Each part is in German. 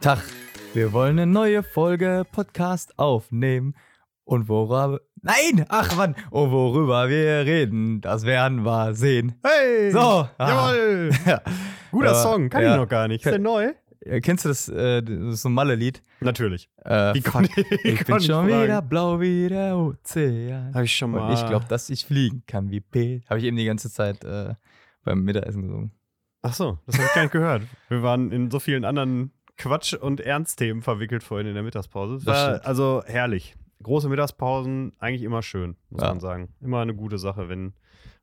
Tag, wir wollen eine neue Folge Podcast aufnehmen. Und worüber. Nein! Ach, wann? Und worüber wir reden, das werden wir sehen. Hey! So, ah. Jawohl! Ja. Guter Ja, Song, kann ja. ich noch gar nicht. Ist der neu? Kennst du das, äh, das ist so ein Malle-Lied? Natürlich. Äh, Wie fuck, wie ich bin ich schon fragen? wieder blau wie der Ozean. Habe ich schon mal. Und ich glaube, dass ich fliegen kann wie P. Habe ich eben die ganze Zeit äh, beim Mittagessen gesungen. Ach so, das habe ich gar nicht gehört. Wir waren in so vielen anderen Quatsch- und Ernstthemen verwickelt vorhin in der Mittagspause. War also herrlich. Große Mittagspausen, eigentlich immer schön, muss Ja. man sagen. Immer eine gute Sache, wenn,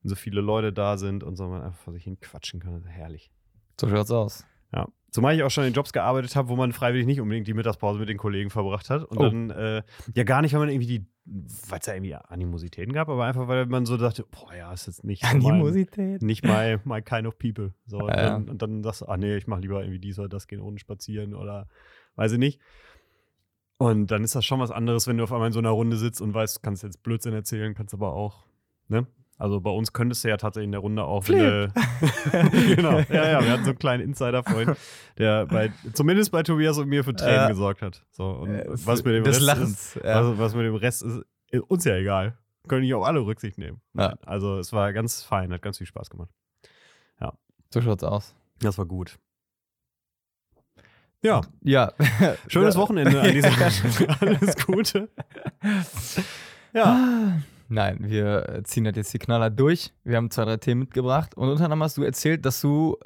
wenn so viele Leute da sind und so man einfach vor sich hin quatschen kann. Herrlich. So schaut's aus. Ja. Zumal ich auch schon in Jobs gearbeitet habe, wo man freiwillig nicht unbedingt die Mittagspause mit den Kollegen verbracht hat. Und Oh. dann, äh, ja gar nicht, weil man irgendwie die, weil es da irgendwie Animositäten gab, aber einfach, weil man so dachte, boah, ja, ist jetzt nicht so mein, Animosität. nicht my, my kind of people. So, und, Ja, ja. dann, und dann sagst du, ach nee, ich mache lieber irgendwie dies oder das, gehen ohne spazieren oder weiß ich nicht. Und dann ist das schon was anderes, wenn du auf einmal in so einer Runde sitzt und weißt, kannst jetzt Blödsinn erzählen, kannst aber auch, ne? Also bei uns könntest du ja tatsächlich in der Runde auch, du, genau, ja, ja, wir hatten so einen kleinen Insider vorhin, der bei, zumindest bei Tobias und mir für Tränen Ja. gesorgt hat. So, und Äh, was mit dem Rest Lachens. ist, ja. was, was mit dem Rest ist, ist uns ja egal. Können nicht auf alle Rücksicht nehmen. Ja. Also es war ganz fein, hat ganz viel Spaß gemacht. So schaut's aus. Das war gut. Ja, Ja. schönes Ja. Wochenende an dieser Alles Gute. Ja. Ah, Nein, wir ziehen das jetzt die Knaller durch. Wir haben zwei, drei Themen mitgebracht. Und unter anderem hast du erzählt, dass du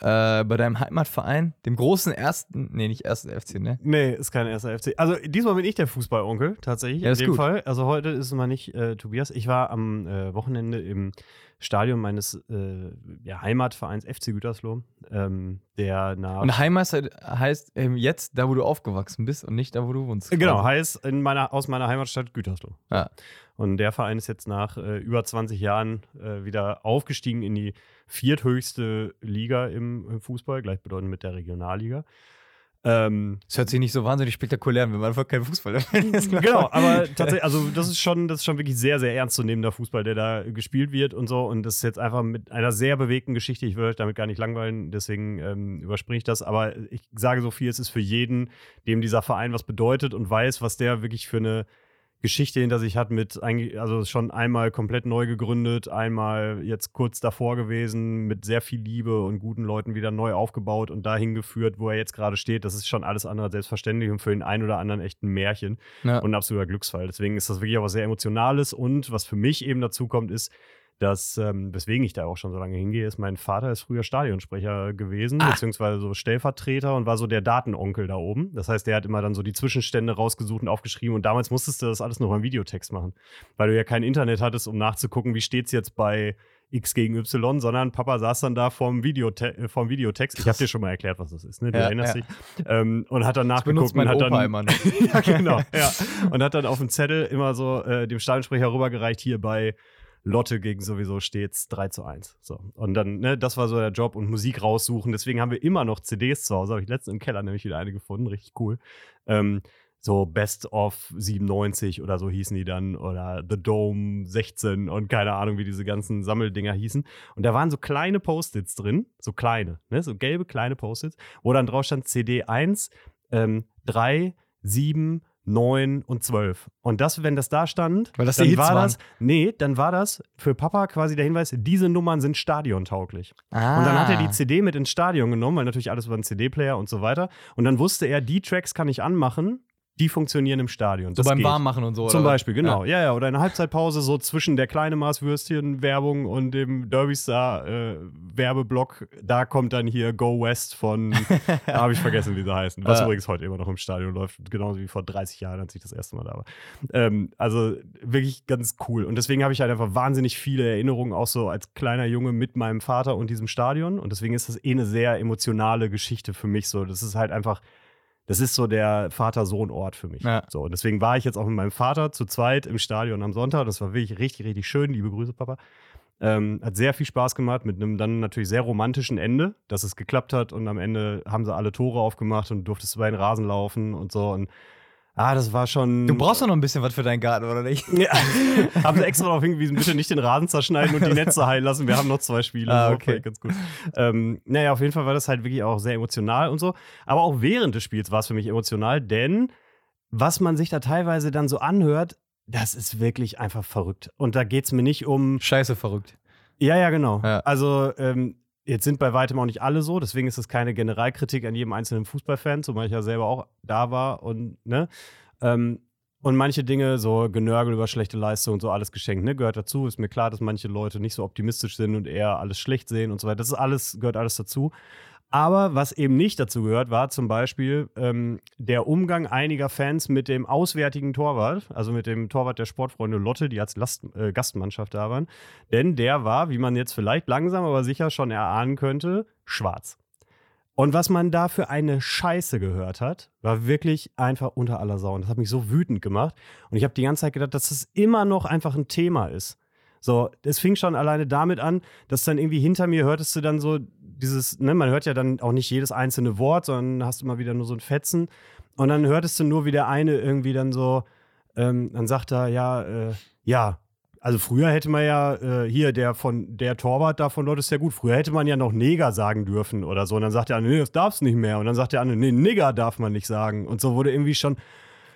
äh, bei deinem Heimatverein, dem großen ersten, nee, nicht ersten FC, ne? Nee, ist kein erster FC. Also diesmal bin ich der Fußballonkel, tatsächlich. Ja, in dem gut. Fall. Also heute ist es mal nicht äh, Tobias. Ich war am äh, Wochenende im Stadion meines äh, ja, Heimatvereins FC Gütersloh, ähm, der nach. Und Heimmeister heißt ähm, jetzt da, wo du aufgewachsen bist und nicht da, wo du wohnst. Äh, Genau, heißt in meiner, aus meiner Heimatstadt Gütersloh. Ja. Und der Verein ist jetzt nach äh, über 20 Jahren äh, wieder aufgestiegen in die vierthöchste Liga im, im Fußball, gleichbedeutend mit der Regionalliga. Ähm, Das hört sich nicht so wahnsinnig spektakulär an, wenn man einfach kein Fußball ist. genau, aber tatsächlich, also das ist schon, das ist schon wirklich sehr, sehr ernstzunehmender Fußball, der da gespielt wird und so. Und das ist jetzt einfach mit einer sehr bewegten Geschichte. Ich will euch damit gar nicht langweilen, deswegen ähm, überspringe ich das. Aber ich sage so viel, es ist für jeden, dem dieser Verein was bedeutet und weiß, was der wirklich für eine Geschichte hinter sich hat mit eigentlich, also schon einmal komplett neu gegründet, einmal jetzt kurz davor gewesen, mit sehr viel Liebe und guten Leuten wieder neu aufgebaut und dahin geführt, wo er jetzt gerade steht. Das ist schon alles andere als selbstverständlich und für den einen oder anderen echt ein Märchen Ja. und ein absoluter Glücksfall. Deswegen ist das wirklich auch was sehr Emotionales und was für mich eben dazu kommt, ist, dass, ähm, weswegen ich da auch schon so lange hingehe, ist, mein Vater ist früher Stadionsprecher gewesen, Ah. beziehungsweise so Stellvertreter und war so der Datenonkel da oben. Das heißt, der hat immer dann so die Zwischenstände rausgesucht und aufgeschrieben und damals musstest du das alles noch im Videotext machen, weil du ja kein Internet hattest, um nachzugucken, wie steht es jetzt bei X gegen Y, sondern Papa saß dann da vorm, Videote äh, vorm Videotext. Ich habe dir schon mal erklärt, was das ist, ne? Du Ja, erinnerst ja. dich. Ähm, und hat dann nachgeguckt und hat Opa dann, immer noch. ja, genau. Ja. Und hat dann auf dem Zettel immer so äh, dem Stadionsprecher rübergereicht, hier bei Lotte gegen sowieso stets 3 zu 1. So. Und dann, ne, das war so der Job und Musik raussuchen. Deswegen haben wir immer noch CDs zu Hause. Habe ich letztens im Keller nämlich wieder eine gefunden. Richtig cool. Ähm, so Best of 97 oder so hießen die dann oder The Dome 16 und keine Ahnung, wie diese ganzen Sammeldinger hießen. Und da waren so kleine Post-its drin, so kleine, ne, so gelbe kleine Post-its, wo dann drauf stand CD 1, ähm, 3, 7, 9 und 12. Und das, wenn das da stand, Weil das die dann Hits war waren. das, nee, dann war das für Papa quasi der Hinweis, diese Nummern sind stadiontauglich. Ah. Und dann hat er die CD mit ins Stadion genommen, weil natürlich alles über einen CD-Player und so weiter. Und dann wusste er, die Tracks kann ich anmachen, die funktionieren im Stadion. So Das beim geht. Warmmachen und so. Zum oder? Beispiel, genau. Ja. ja, Oder eine Halbzeitpause so zwischen der kleine Maßwürstchen-Werbung und dem Derby Star-Werbeblock. da kommt dann hier Go West von, habe ich vergessen, wie sie heißen. Was Ja. übrigens heute immer noch im Stadion läuft, genauso wie vor 30 Jahren, als ich das erste Mal da war. Ähm, also wirklich ganz cool. Und deswegen habe ich halt einfach wahnsinnig viele Erinnerungen, auch so als kleiner Junge mit meinem Vater und diesem Stadion. Und deswegen ist das eh eine sehr emotionale Geschichte für mich so. Das ist halt einfach das ist so der Vater-Sohn-Ort für mich. Ja. So, und deswegen war ich jetzt auch mit meinem Vater zu zweit im Stadion am Sonntag. Das war wirklich richtig, richtig schön. Liebe Grüße, Papa. Ähm, hat sehr viel Spaß gemacht mit einem dann natürlich sehr romantischen Ende, dass es geklappt hat und am Ende haben sie alle Tore aufgemacht und durftest über den Rasen laufen und so. Und ah, das war schon. Du brauchst doch noch ein bisschen was für deinen Garten, oder nicht? Ja, haben sie extra darauf hingewiesen, bitte nicht den Rasen zerschneiden und die Netze heilen lassen. Wir haben noch zwei Spiele. Ah, So, okay. ganz gut. Ähm, naja, auf jeden Fall war das halt wirklich auch sehr emotional und so. Aber auch während des Spiels war es für mich emotional, denn was man sich da teilweise dann so anhört, das ist wirklich einfach verrückt. Und da geht es mir nicht um. Scheiße verrückt. Ja, ja, genau. Ja. Also, ähm, jetzt sind bei weitem auch nicht alle so, deswegen ist es keine Generalkritik an jedem einzelnen Fußballfan, zumal ich ja selber auch da war und, ne? Ähm, und manche Dinge, so Genörgel über schlechte Leistung und so alles geschenkt, ne, gehört dazu. Ist mir klar, dass manche Leute nicht so optimistisch sind und eher alles schlecht sehen und so weiter. Das ist alles, gehört alles dazu. Aber was eben nicht dazu gehört, war zum Beispiel ähm, der Umgang einiger Fans mit dem auswärtigen Torwart, also mit dem Torwart der Sportfreunde Lotte, die als Last, äh, Gastmannschaft da waren. Denn der war, wie man jetzt vielleicht langsam, aber sicher schon erahnen könnte, schwarz. Und was man da für eine Scheiße gehört hat, war wirklich einfach unter aller Sau. Und das hat mich so wütend gemacht. Und ich habe die ganze Zeit gedacht, dass das immer noch einfach ein Thema ist. So, es fing schon alleine damit an, dass dann irgendwie hinter mir hörtest du dann so dieses, ne, man hört ja dann auch nicht jedes einzelne Wort, sondern hast immer wieder nur so ein Fetzen. Und dann hörtest du nur, wie der eine irgendwie dann so, ähm, dann sagt er, ja, äh, ja, also früher hätte man ja, äh, hier, der von der Torwart da von dort ist ja gut, früher hätte man ja noch Neger sagen dürfen oder so. Und dann sagt der andere, nee, das darf's nicht mehr. Und dann sagt der andere, nee, Nigger darf man nicht sagen. Und so wurde irgendwie schon,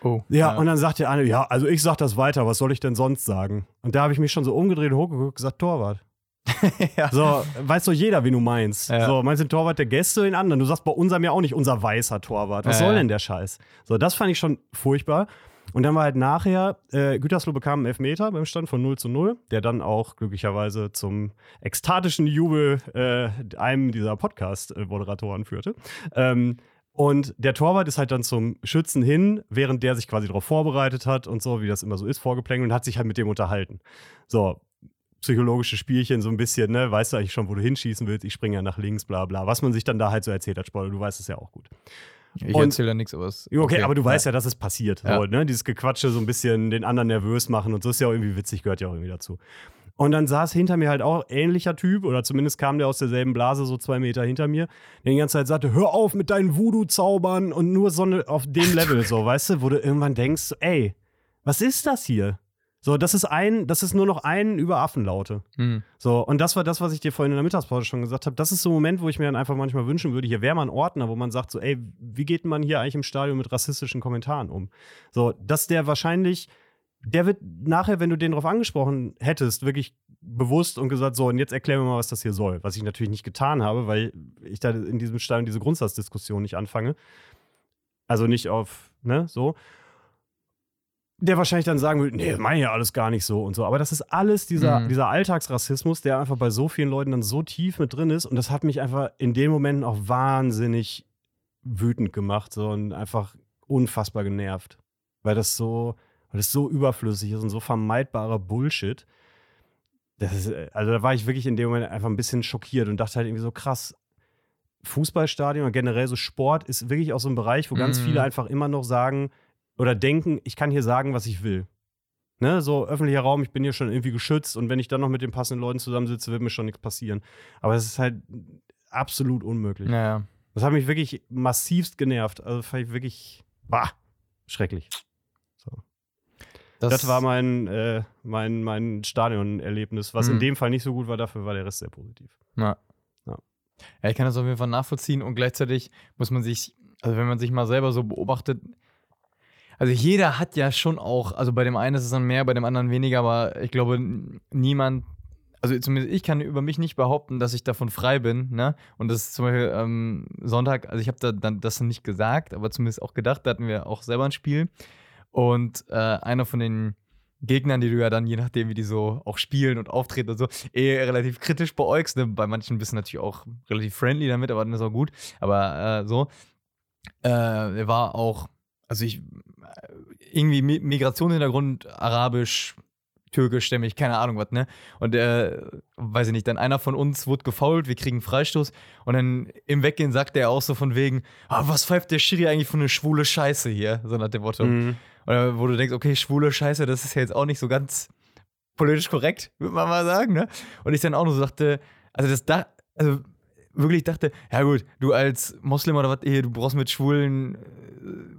Oh. ja, und dann sagt der eine, ja, also ich sag das weiter, was soll ich denn sonst sagen? Und da habe ich mich schon so umgedreht und hochgeguckt und gesagt, Torwart. ja. So, weiß doch jeder, wie du meinst. Ja. So, meinst du den Torwart der Gäste den anderen? Du sagst bei unserem ja auch nicht unser weißer Torwart. Was Ja, soll denn der Scheiß? So, das fand ich schon furchtbar. Und dann war halt nachher, äh, Gütersloh bekam einen Elfmeter beim Stand von 0 zu 0, der dann auch glücklicherweise zum ekstatischen Jubel äh, einem dieser Podcast-Moderatoren führte. Ähm, und der Torwart ist halt dann zum Schützen hin, während der sich quasi darauf vorbereitet hat und so, wie das immer so ist, vorgeplänkelt und hat sich halt mit dem unterhalten. So, psychologische Spielchen so ein bisschen, ne? Weißt du eigentlich schon, wo du hinschießen willst? Ich springe ja nach links, bla bla. Was man sich dann da halt so erzählt hat, Spoiler, du weißt es ja auch gut. Ich erzähle da nichts, aber es. Okay, okay, aber du weißt ja, dass es passiert. Ja. So, ne? Dieses Gequatsche, so ein bisschen den anderen nervös machen und so ist ja auch irgendwie witzig, gehört ja auch irgendwie dazu. Und dann saß hinter mir halt auch ähnlicher Typ, oder zumindest kam der aus derselben Blase, so zwei Meter hinter mir, der die ganze Zeit sagte, hör auf mit deinen Voodoo-Zaubern und nur so eine, auf dem Level, so, weißt du, wo du irgendwann denkst, ey, was ist das hier? So, das ist ein, das ist nur noch ein über Affenlaute. Hm. So, und das war das, was ich dir vorhin in der Mittagspause schon gesagt habe. Das ist so ein Moment, wo ich mir dann einfach manchmal wünschen würde, hier wäre mal ein Ordner, wo man sagt, so, ey, wie geht man hier eigentlich im Stadion mit rassistischen Kommentaren um? So, dass der wahrscheinlich, der wird nachher, wenn du den drauf angesprochen hättest, wirklich bewusst und gesagt, so, und jetzt erklär mir mal, was das hier soll. Was ich natürlich nicht getan habe, weil ich da in diesem Stadion diese Grundsatzdiskussion nicht anfange. Also nicht auf, ne, so der wahrscheinlich dann sagen würde, nee, meine ja alles gar nicht so und so. Aber das ist alles dieser, Mhm. dieser Alltagsrassismus, der einfach bei so vielen Leuten dann so tief mit drin ist. Und das hat mich einfach in den Momenten auch wahnsinnig wütend gemacht so, und einfach unfassbar genervt. Weil das so, weil das so überflüssig ist und so vermeidbarer Bullshit. Das ist, also da war ich wirklich in dem Moment einfach ein bisschen schockiert und dachte halt irgendwie so krass. Fußballstadion oder generell so Sport ist wirklich auch so ein Bereich, wo ganz Mhm. viele einfach immer noch sagen, oder denken, ich kann hier sagen, was ich will. Ne, so öffentlicher Raum, ich bin hier schon irgendwie geschützt und wenn ich dann noch mit den passenden Leuten zusammensitze, wird mir schon nichts passieren. Aber es ist halt absolut unmöglich. Naja. Das hat mich wirklich massivst genervt. Also fand ich wirklich, bah, schrecklich. Das, war mein, äh, mein, mein Stadionerlebnis, was in Mhm. dem Fall nicht so gut war, dafür war der Rest sehr positiv. Ja. Ja. ja, ich kann das auf jeden Fall nachvollziehen und gleichzeitig muss man sich, also wenn man sich mal selber so beobachtet, also jeder hat ja schon auch, also bei dem einen ist es dann mehr, bei dem anderen weniger, aber ich glaube, niemand, also zumindest ich kann über mich nicht behaupten, dass ich davon frei bin, ne? Und das ist zum Beispiel ähm, Sonntag, also ich habe da dann das nicht gesagt, aber zumindest auch gedacht, da hatten wir auch selber ein Spiel. Und äh, einer von den Gegnern, die du ja dann, je nachdem, wie die so auch spielen und auftreten und so, eh relativ kritisch beäugst. Ne? Bei manchen bist du natürlich auch relativ friendly damit, aber dann ist auch gut. Aber äh, so, äh, er war auch, also ich, äh, irgendwie Mi- Migrationshintergrund, arabisch, türkischstämmig, keine Ahnung was, ne? Und der, weiß ich nicht, dann einer von uns wurde gefault, wir kriegen Freistoß und dann im Weggehen sagt der auch so von wegen, ah, was pfeift der Schiri eigentlich für eine schwule Scheiße hier? So nach dem Motto. Mhm. Oder wo du denkst, okay, schwule Scheiße, das ist ja jetzt auch nicht so ganz politisch korrekt, würde man mal sagen, ne? Und ich dann auch nur so dachte, also das da, also wirklich dachte, ja gut, du als Moslem oder was, du brauchst mit schwulen äh,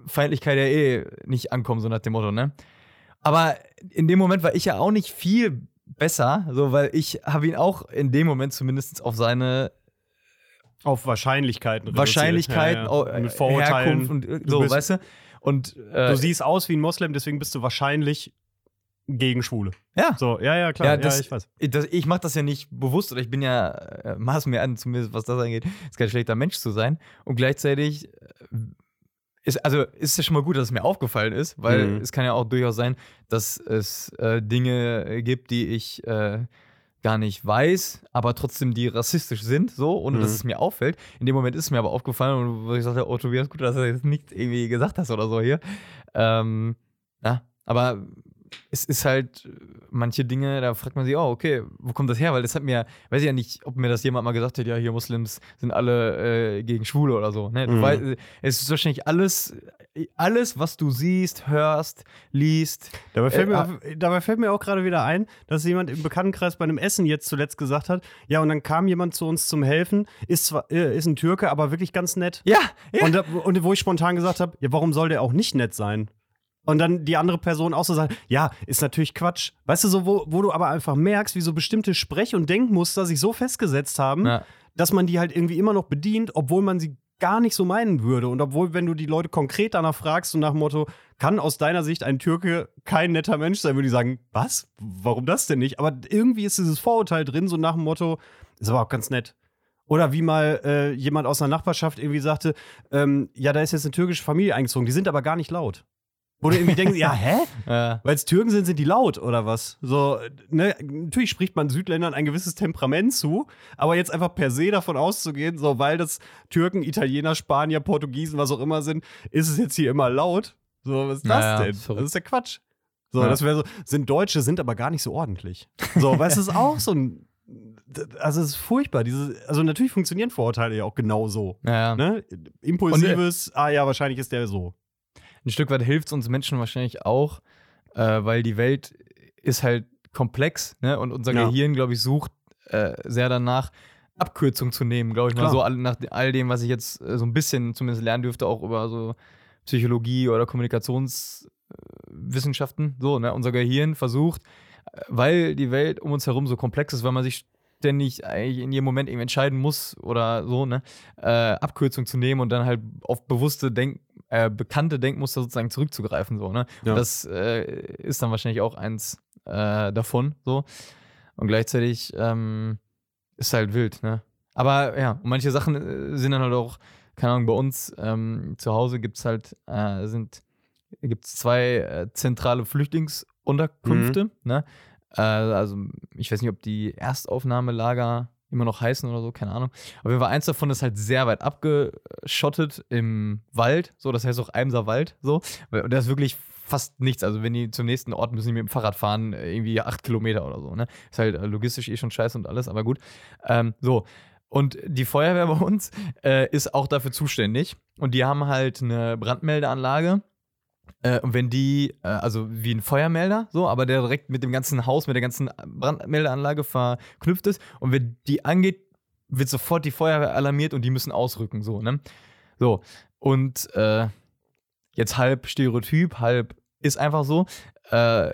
Feindlichkeit ja eh nicht ankommen, so nach dem Motto, ne? Aber in dem Moment war ich ja auch nicht viel besser, so, weil ich habe ihn auch in dem Moment zumindest auf seine Auf Wahrscheinlichkeiten. Wahrscheinlichkeiten, Ja, ja. äh, Mit Vorurteilen. Herkunft und äh, Du so, bist- weißt du? Und äh, Du siehst aus wie ein Moslem, deswegen bist du wahrscheinlich gegen Schwule. ja, So, ja, ja, klar. Ja, Ja, das- ich weiß. ich, das, ich mache das ja nicht bewusst oder ich bin ja, äh, maß mir an, zumindest was das angeht, ist kein schlechter Mensch zu sein. Und gleichzeitig äh, ist, also ist ja schon mal gut, dass es mir aufgefallen ist, weil Mhm. es kann ja auch durchaus sein, dass es äh, Dinge gibt, die ich äh, gar nicht weiß, aber trotzdem die rassistisch sind, so, ohne dass Mhm. es mir auffällt. In dem Moment ist es mir aber aufgefallen und wo ich sagte, oh Tobias, gut, dass du jetzt nicht irgendwie gesagt hast oder so hier. Ähm, ja, aber es ist halt manche Dinge, da fragt man sich, oh, okay, wo kommt das her? Weil das hat mir, weiß ich ja nicht, ob mir das jemand mal gesagt hat, ja, hier Muslims sind alle äh, gegen Schwule oder so. Ne? Mhm. weißt, es ist wahrscheinlich alles, alles, was du siehst, hörst, liest. Dabei fällt, Äh, mir, auch, dabei fällt mir auch gerade wieder ein, dass jemand im Bekanntenkreis bei einem Essen jetzt zuletzt gesagt hat, ja, und dann kam jemand zu uns zum Helfen, ist zwar äh, ist ein Türke, aber wirklich ganz nett. Ja, ja. Und, da, und wo ich spontan gesagt habe, ja, warum soll der auch nicht nett sein? Und dann die andere Person auch so sagt, ja, ist natürlich Quatsch. Weißt du, so, wo, wo du aber einfach merkst, wie so bestimmte Sprech- und Denkmuster sich so festgesetzt haben, ja. dass man die halt irgendwie immer noch bedient, obwohl man sie gar nicht so meinen würde. Und obwohl, wenn du die Leute konkret danach fragst und nach dem Motto, kann aus deiner Sicht ein Türke kein netter Mensch sein, würde ich sagen, was? Warum das denn nicht? Aber irgendwie ist dieses Vorurteil drin, so nach dem Motto, ist aber auch ganz nett. Oder wie mal äh, jemand aus einer Nachbarschaft irgendwie sagte, ähm, ja, da ist jetzt eine türkische Familie eingezogen, die sind aber gar nicht laut. Wo du irgendwie denkst, ja, hä? Ja. Weil es Türken sind, sind die laut oder was? So, ne, natürlich spricht man Südländern ein gewisses Temperament zu, aber jetzt einfach per se davon auszugehen, so, weil das Türken, Italiener, Spanier, Portugiesen, was auch immer sind, ist es jetzt hier immer laut. So, was ist das Naja, denn? verrückt. Das ist ja Quatsch. So, Ja. das wäre so, sind Deutsche, sind aber gar nicht so ordentlich. So, du, das ist auch so ein. Also, es ist furchtbar. Diese, also, natürlich funktionieren Vorurteile ja auch genau so. Ja, ja. Ne? Impulsives, ah ja, wahrscheinlich ist der so. Ein Stück weit hilft es uns Menschen wahrscheinlich auch, äh, weil die Welt ist halt komplex, ne? Und unser Ja. Gehirn, glaube ich, sucht äh, sehr danach, Abkürzung zu nehmen, glaube ich mal so, all, nach all dem, was ich jetzt äh, so ein bisschen zumindest lernen dürfte, auch über so Psychologie oder Kommunikationswissenschaften. so, ne? Unser Gehirn versucht, weil die Welt um uns herum so komplex ist, weil man sich ständig eigentlich in jedem Moment irgendwie entscheiden muss oder so, ne, äh, Abkürzung zu nehmen und dann halt auf bewusste Denk äh, bekannte Denkmuster sozusagen zurückzugreifen, so, ne? Ja. Das äh, ist dann wahrscheinlich auch eins äh, davon, so. Und gleichzeitig ähm, ist halt wild, ne? Aber ja, und manche Sachen äh, sind dann halt auch, keine Ahnung, bei uns ähm, zu Hause gibt es halt, äh, sind, gibt zwei äh, zentrale Flüchtlingsunterkünfte, ne? Äh, also, ich weiß nicht, ob die Erstaufnahmelager immer noch heißen oder so, keine Ahnung. Auf jeden Fall, eins davon ist halt sehr weit abgeschottet im Wald, so, das heißt auch Eimser Wald, so. Und da ist wirklich fast nichts. Also, wenn die zum nächsten Ort müssen die mit dem Fahrrad fahren, irgendwie acht Kilometer oder so, ne? Ist halt äh, logistisch eh schon scheiße und alles, aber gut. Ähm, so. Und die Feuerwehr bei uns äh, ist auch dafür zuständig. Und die haben halt eine Brandmeldeanlage. Äh, und wenn die, äh, also wie ein Feuermelder, so, aber der direkt mit dem ganzen Haus, mit der ganzen Brandmeldeanlage verknüpft ist. Und wenn die angeht, wird sofort die Feuerwehr alarmiert und die müssen ausrücken, so, ne? So. Und äh, jetzt halb Stereotyp, halb ist einfach so. Äh,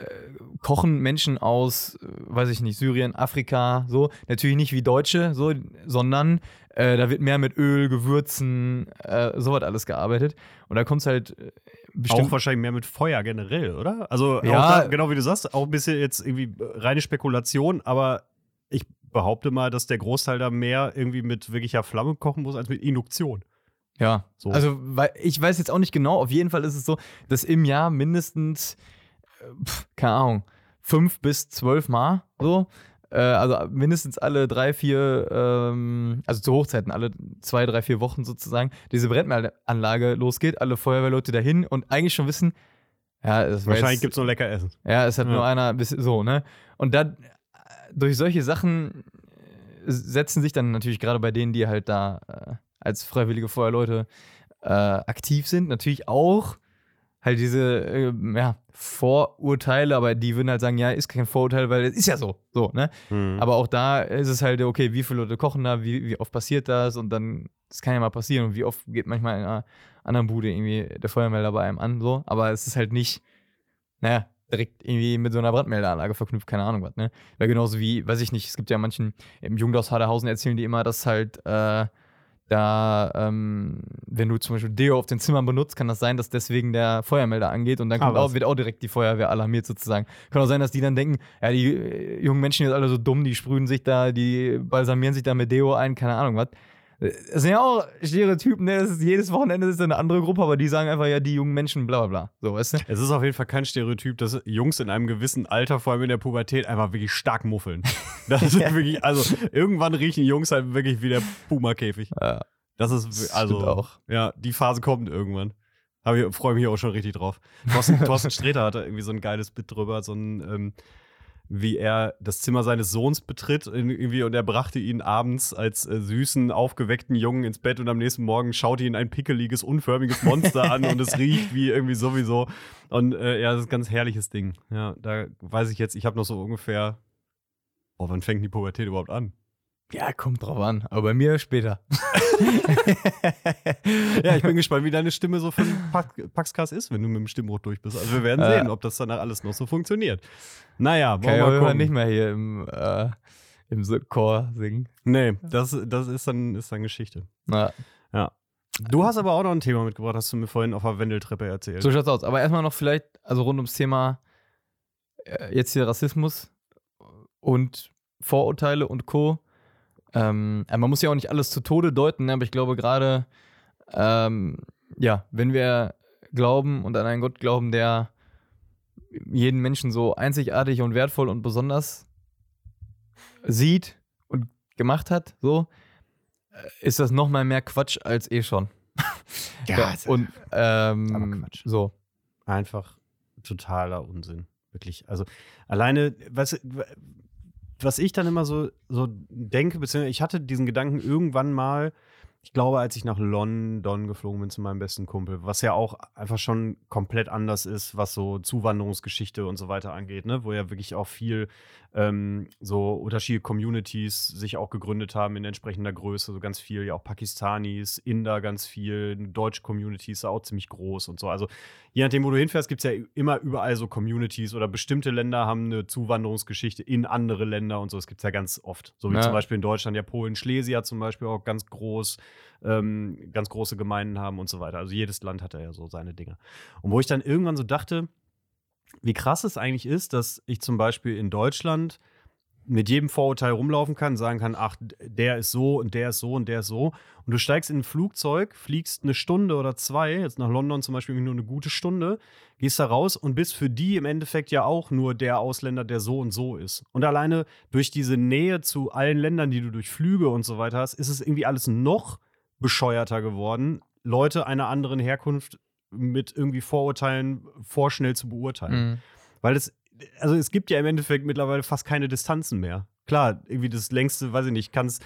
kochen Menschen aus, äh, weiß ich nicht, Syrien, Afrika, so, natürlich nicht wie Deutsche, so, sondern äh, da wird mehr mit Öl, Gewürzen, äh, sowas alles gearbeitet. Und da kommt es halt äh, bestimmt. Auch wahrscheinlich mehr mit Feuer generell, oder? Also, Ja. da, genau wie du sagst, auch ein bisschen jetzt irgendwie reine Spekulation, aber ich behaupte mal, dass der Großteil da mehr irgendwie mit wirklicher Flamme kochen muss als mit Induktion. Ja, So. also weil ich weiß jetzt auch nicht genau, auf jeden Fall ist es so, dass im Jahr mindestens, keine Ahnung, fünf bis zwölf Mal so, äh, also mindestens alle drei, vier, ähm, also zu Hochzeiten, alle zwei, drei, vier Wochen sozusagen, diese Brennmeldeanlage losgeht, alle Feuerwehrleute dahin und eigentlich schon wissen, Ja, Wahrscheinlich gibt es nur lecker Essen. Ja, es hat Ja. nur einer so, ne? Und dann durch solche Sachen äh, setzen sich dann natürlich gerade bei denen, die halt da äh, als freiwillige Feuerleute äh, aktiv sind, natürlich auch halt diese äh, ja, Vorurteile, aber die würden halt sagen, ja, ist kein Vorurteil, weil es ist ja so, so, ne? Mhm. Aber auch da ist es halt, okay, wie viele Leute kochen da, wie, wie oft passiert das und dann, das kann ja mal passieren und wie oft geht manchmal in einer anderen Bude irgendwie der Feuermelder bei einem an, so, aber es ist halt nicht, naja, direkt irgendwie mit so einer Brandmeldeanlage verknüpft, keine Ahnung was, ne? Weil genauso wie, weiß ich nicht, es gibt ja manchen, im Jungdorf Haderhausen erzählen die immer, dass halt, äh, da, ähm, wenn du zum Beispiel Deo auf den Zimmern benutzt, kann das sein, dass deswegen der Feuermelder angeht und dann Ah, auch, wird auch direkt die Feuerwehr alarmiert sozusagen. Kann auch sein, dass die dann denken, ja, die äh, jungen Menschen sind alle so dumm, die sprühen sich da, die balsamieren sich da mit Deo ein, keine Ahnung was. Das sind ja auch Stereotypen, ne? Ist, jedes Wochenende ist eine andere Gruppe, aber die sagen einfach, ja, die jungen Menschen, bla bla bla. So, weißt du? Es ist auf jeden Fall kein Stereotyp, dass Jungs in einem gewissen Alter, vor allem in der Pubertät, einfach wirklich stark muffeln. Das ist wirklich, also irgendwann riechen Jungs halt wirklich wie der Puma-Käfig. Ja, Das ist also stimmt auch. Ja, die Phase kommt irgendwann. Aber ich freue mich auch schon richtig drauf. Thorsten, Thorsten Sträter hatte irgendwie so ein geiles Bit drüber, so ein, ähm, wie er das Zimmer seines Sohns betritt irgendwie und er brachte ihn abends als äh, süßen, aufgeweckten Jungen ins Bett und am nächsten Morgen schaut ihn ein pickeliges, unförmiges Monster an und es riecht wie irgendwie sowieso. Und äh, ja, das ist ein ganz herrliches Ding. Ja, da weiß ich jetzt, ich habe noch so ungefähr, oh, wann fängt die Pubertät überhaupt an? Ja, kommt drauf an. Aber bei mir später. Ja, ich bin gespannt, wie deine Stimme so für Pax- Paxcast ist, wenn du mit dem Stimmrot durch bist. Also wir werden Äh. sehen, ob das danach alles noch so funktioniert. Naja, wollen wir mal nicht mehr hier im, äh, im Chor singen. Nee, das, das ist, dann, ist dann Geschichte. Na, Du hast aber auch noch ein Thema mitgebracht, hast du mir vorhin auf der Wendeltreppe erzählt. so schaut's aus. Aber erstmal noch vielleicht, also rund ums Thema äh, jetzt hier Rassismus und Vorurteile und Co. Ähm, äh, man muss ja auch nicht alles zu Tode deuten, ne, aber ich glaube gerade, ähm, ja, wenn wir glauben und an einen Gott glauben, der jeden Menschen so einzigartig und wertvoll und besonders sieht und gemacht hat, so, äh, ist das noch mal mehr Quatsch als eh schon. Ja, und ähm, aber Quatsch. so. einfach totaler Unsinn. Wirklich. Also alleine, was, was ich dann immer so, so denke, beziehungsweise ich hatte diesen Gedanken irgendwann mal, ich glaube, als ich nach London geflogen bin zu meinem besten Kumpel, was ja auch einfach schon komplett anders ist, was so Zuwanderungsgeschichte und so weiter angeht, ne? wo ja wirklich auch viel ähm, so unterschiedliche Communities sich auch gegründet haben in entsprechender Größe, so ganz viel, ja auch Pakistanis, Inder ganz viel, deutsche Communities auch ziemlich groß und so. Also je nachdem, wo du hinfährst, gibt es ja immer überall so Communities oder bestimmte Länder haben eine Zuwanderungsgeschichte in andere Länder und so. Das gibt es ja ganz oft. So wie Ja. zum Beispiel in Deutschland, ja Polen, Schlesier zum Beispiel auch ganz groß, ähm, ganz große Gemeinden haben und so weiter. Also jedes Land hat ja so seine Dinge. Und wo ich dann irgendwann so dachte, wie krass es eigentlich ist, dass ich zum Beispiel in Deutschland mit jedem Vorurteil rumlaufen kann, sagen kann, ach, der ist so und der ist so und der ist so. Und du steigst in ein Flugzeug, fliegst eine Stunde oder zwei, jetzt nach London zum Beispiel nur eine gute Stunde, gehst da raus und bist für die im Endeffekt ja auch nur der Ausländer, der so und so ist. Und alleine durch diese Nähe zu allen Ländern, die du durch Flüge und so weiter hast, ist es irgendwie alles noch bescheuerter geworden, Leute einer anderen Herkunft mit irgendwie Vorurteilen vorschnell zu beurteilen. Mhm. Weil es, also es gibt ja im Endeffekt mittlerweile fast keine Distanzen mehr. Klar, irgendwie das längste, weiß ich nicht, kannst,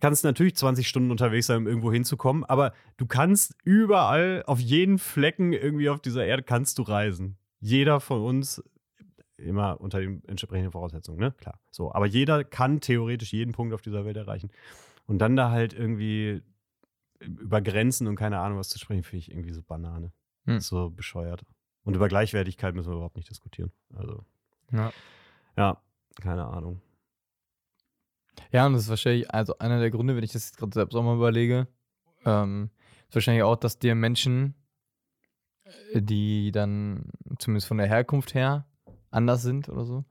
kannst natürlich 20 Stunden unterwegs sein, um irgendwo hinzukommen, aber du kannst überall, auf jeden Flecken irgendwie auf dieser Erde kannst du reisen. Jeder von uns, immer unter den entsprechenden Voraussetzungen, ne? Klar. So, aber jeder kann theoretisch jeden Punkt auf dieser Welt erreichen. Und dann da halt irgendwie über Grenzen und keine Ahnung was zu sprechen, finde ich irgendwie so Banane. Hm. So bescheuert. Und über Gleichwertigkeit müssen wir überhaupt nicht diskutieren. Also, Ja. ja, keine Ahnung. Ja, und das ist wahrscheinlich, also einer der Gründe, wenn ich das jetzt gerade selbst auch mal überlege, ähm, ist wahrscheinlich auch, dass dir Menschen, äh, die dann zumindest von der Herkunft her anders sind oder so,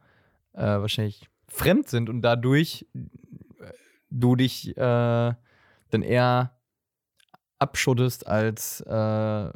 äh, wahrscheinlich fremd sind und dadurch äh, du dich äh, dann eher abschottest, als äh,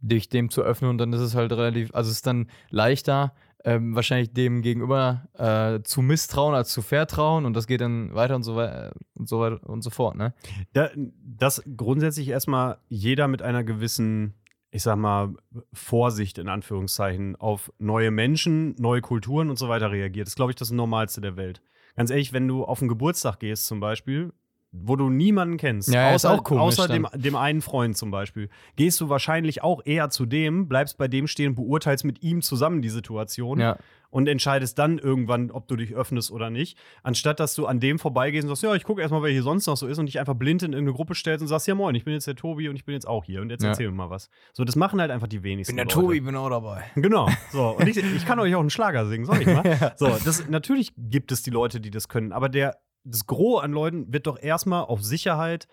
dich dem zu öffnen und dann ist es halt relativ, also es ist dann leichter, ähm, wahrscheinlich dem gegenüber äh, zu misstrauen als zu vertrauen und das geht dann weiter und so weiter und so weiter und so fort, ne? Da, dass grundsätzlich erstmal jeder mit einer gewissen ich sag mal, Vorsicht in Anführungszeichen auf neue Menschen, neue Kulturen und so weiter reagiert. Ist, glaube ich, das Normalste der Welt. Ganz ehrlich, wenn du auf einen Geburtstag gehst zum Beispiel, wo du niemanden kennst, Ja, außer, auch komisch außer dem, dem einen Freund zum Beispiel, gehst du wahrscheinlich auch eher zu dem, bleibst bei dem stehen, beurteilst mit ihm zusammen die Situation Ja. und entscheidest dann irgendwann, ob du dich öffnest oder nicht, anstatt dass du an dem vorbeigehst und sagst, ja, ich gucke erstmal, wer hier sonst noch so ist und dich einfach blind in irgendeine Gruppe stellst und sagst, ja moin, ich bin jetzt der Tobi und ich bin jetzt auch hier und jetzt Ja. erzähl mir mal was. So, das machen halt einfach die wenigsten Leute. bin auch dabei. Genau. So, und ich, ich kann euch auch einen Schlager singen, soll ich mal? So, das, natürlich gibt es die Leute, die das können, aber der, das Gros an Leuten wird doch erstmal auf Sicherheit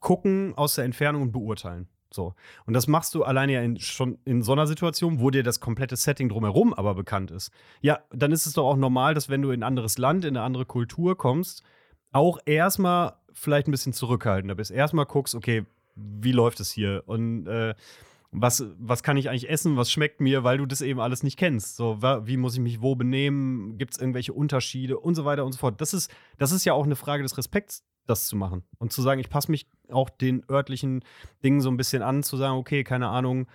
gucken aus der Entfernung und beurteilen. So. Und das machst du alleine ja in, schon in so einer Situation, wo dir das komplette Setting drumherum aber bekannt ist. Ja, dann ist es doch auch normal, dass wenn du in ein anderes Land, in eine andere Kultur kommst, auch erstmal vielleicht ein bisschen zurückhaltender bist. Erstmal guckst, okay, wie läuft es hier? Und äh, was, was kann ich eigentlich essen, was schmeckt mir, weil du das eben alles nicht kennst. So, wie muss ich mich wo benehmen? Gibt es irgendwelche Unterschiede und so weiter und so fort. Das ist, das ist ja auch eine Frage des Respekts, das zu machen. Und zu sagen, ich passe mich auch den örtlichen Dingen so ein bisschen an, zu sagen, okay, keine Ahnung,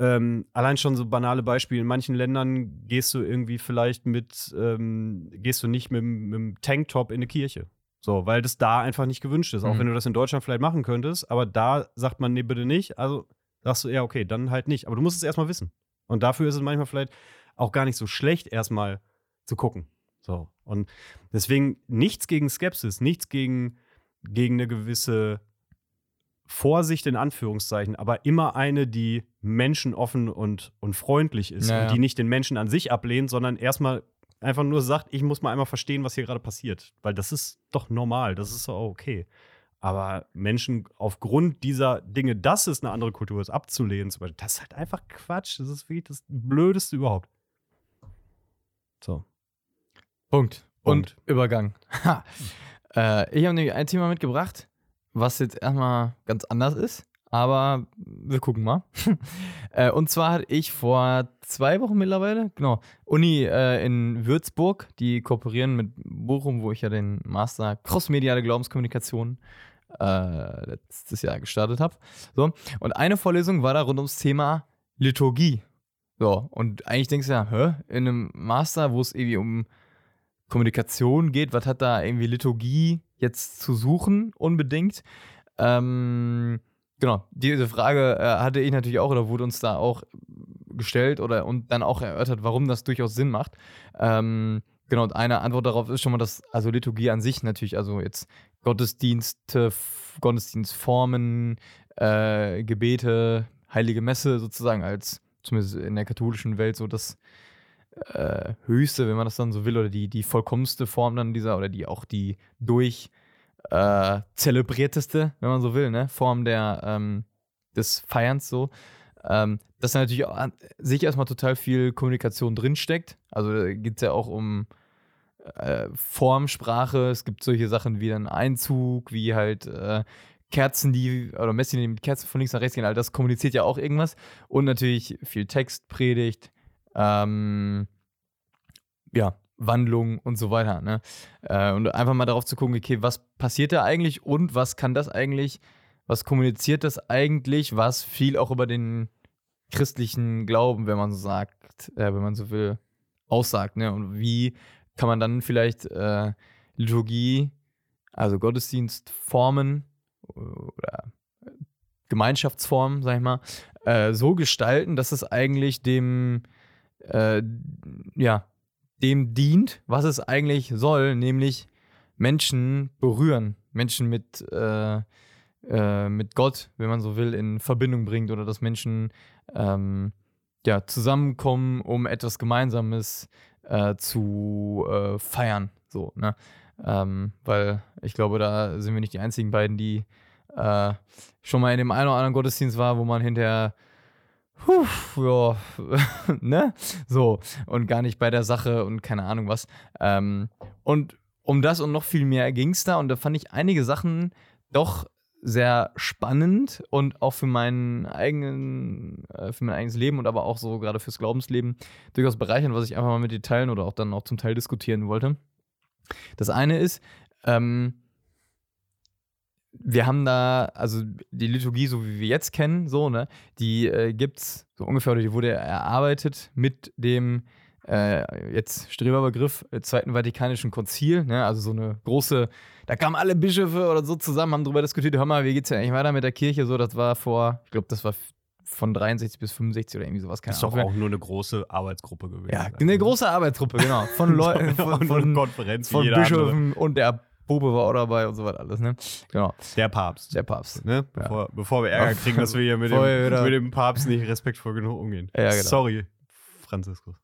ähm, allein schon so banale Beispiele. In manchen Ländern gehst du irgendwie vielleicht mit, ähm, gehst du nicht mit, mit dem Tanktop in eine Kirche. So, weil das da einfach nicht gewünscht ist. Auch Mhm. wenn du das in Deutschland vielleicht machen könntest, aber da sagt man, nee, bitte nicht. Also sagst du, ja, okay, dann halt nicht. Aber du musst es erstmal wissen. Und dafür ist es manchmal vielleicht auch gar nicht so schlecht, erstmal zu gucken. So. Und deswegen nichts gegen Skepsis, nichts gegen, gegen eine gewisse Vorsicht in Anführungszeichen, aber immer eine, die menschenoffen und, und freundlich ist Ja, und die nicht den Menschen an sich ablehnt, sondern erstmal einfach nur sagt, ich muss mal einmal verstehen, was hier gerade passiert. Weil das ist doch normal, das ist doch okay. Aber Menschen aufgrund dieser Dinge, dass es eine andere Kultur ist, abzulehnen, zum Beispiel, das ist halt einfach Quatsch. Das ist wirklich das Blödeste überhaupt. So. Punkt. Punkt. Und Übergang. Ha. äh, ich habe ein Thema mitgebracht, was jetzt erstmal ganz anders ist, aber wir gucken mal. äh, und zwar hatte ich vor zwei Wochen mittlerweile, genau, Uni äh, in Würzburg, die kooperieren mit Bochum, wo ich ja den Master Crossmediale Glaubenskommunikation äh, letztes Jahr gestartet habe. So. Und eine Vorlesung war da rund ums Thema Liturgie. So, und eigentlich denkst du ja, hä, in einem Master, wo es irgendwie um Kommunikation geht, was hat da irgendwie Liturgie jetzt zu suchen, unbedingt? Ähm, genau, diese Frage äh, hatte ich natürlich auch oder wurde uns da auch gestellt oder und dann auch erörtert, warum das durchaus Sinn macht. Ähm, genau, und eine Antwort darauf ist schon mal, dass also Liturgie an sich natürlich, also jetzt Gottesdienste, Gottesdienstformen, äh, Gebete, Heilige Messe sozusagen als zumindest in der katholischen Welt so das äh, höchste, wenn man das dann so will, oder die, die vollkommenste Form dann dieser, oder die auch die durch äh, zelebrierteste, wenn man so will, ne, Form der, ähm, des Feierns so. Ähm, dass da natürlich auch an sich erstmal total viel Kommunikation drinsteckt. Also geht es ja auch um äh, Formsprache. Es gibt solche Sachen wie ein Einzug, wie halt äh, Kerzen, die, oder Messi, die mit Kerzen von links nach rechts gehen. All das kommuniziert ja auch irgendwas. Und natürlich viel Text, Predigt, ähm, ja, Wandlung und so weiter. Ne? Äh, und einfach mal darauf zu gucken, okay, was passiert da eigentlich und was kann das eigentlich, was kommuniziert das eigentlich, was viel auch über den christlichen Glauben, wenn man so sagt, äh, wenn man so will, aussagt. Ne? Und wie kann man dann vielleicht äh, Liturgie, also Gottesdienstformen oder Gemeinschaftsformen, sag ich mal, äh, so gestalten, dass es eigentlich dem, äh, ja, dem dient, was es eigentlich soll, nämlich Menschen berühren, Menschen mit, äh, äh, mit Gott, wenn man so will, in Verbindung bringt oder dass Menschen ähm, ja, zusammenkommen, um etwas Gemeinsames äh, zu äh, feiern. So, ne? Ähm, weil ich glaube, da sind wir nicht die einzigen beiden, die äh, schon mal in dem einen oder anderen Gottesdienst war, wo man hinterher Puh, ja, ne? So, und gar nicht bei der Sache und keine Ahnung was. Ähm, und um das und noch viel mehr ging es da und da fand ich einige Sachen doch sehr spannend und auch für meinen eigenen, äh, für mein eigenes Leben und aber auch so gerade fürs Glaubensleben durchaus bereichernd, was ich einfach mal mit dir teilen oder auch dann auch zum Teil diskutieren wollte. Das eine ist, ähm, wir haben da, also die Liturgie, so wie wir jetzt kennen, so, ne, die äh, gibt's so ungefähr, oder die wurde erarbeitet mit dem äh, jetzt Streberbegriff äh, Zweiten Vatikanischen Konzil, ne, also so eine große, da kamen alle Bischöfe oder so zusammen, haben darüber diskutiert, hör mal, wie geht's denn eigentlich weiter mit der Kirche, so, das war vor, ich glaube, das war von 63 bis 65 oder irgendwie sowas, keine Ist doch auch nur eine große Arbeitsgruppe gewesen. Ja, eine große Arbeitsgruppe, genau. Von Leuten, von, eine von, Konferenz von jeder andere. Bischöfen und der Pope war auch dabei und so was alles, ne? Genau, Der Papst. der Papst. Ne? Bevor, bevor wir Ärger kriegen, dass wir hier mit dem, mit dem Papst nicht respektvoll genug umgehen. Ja, genau. Sorry, Franziskus.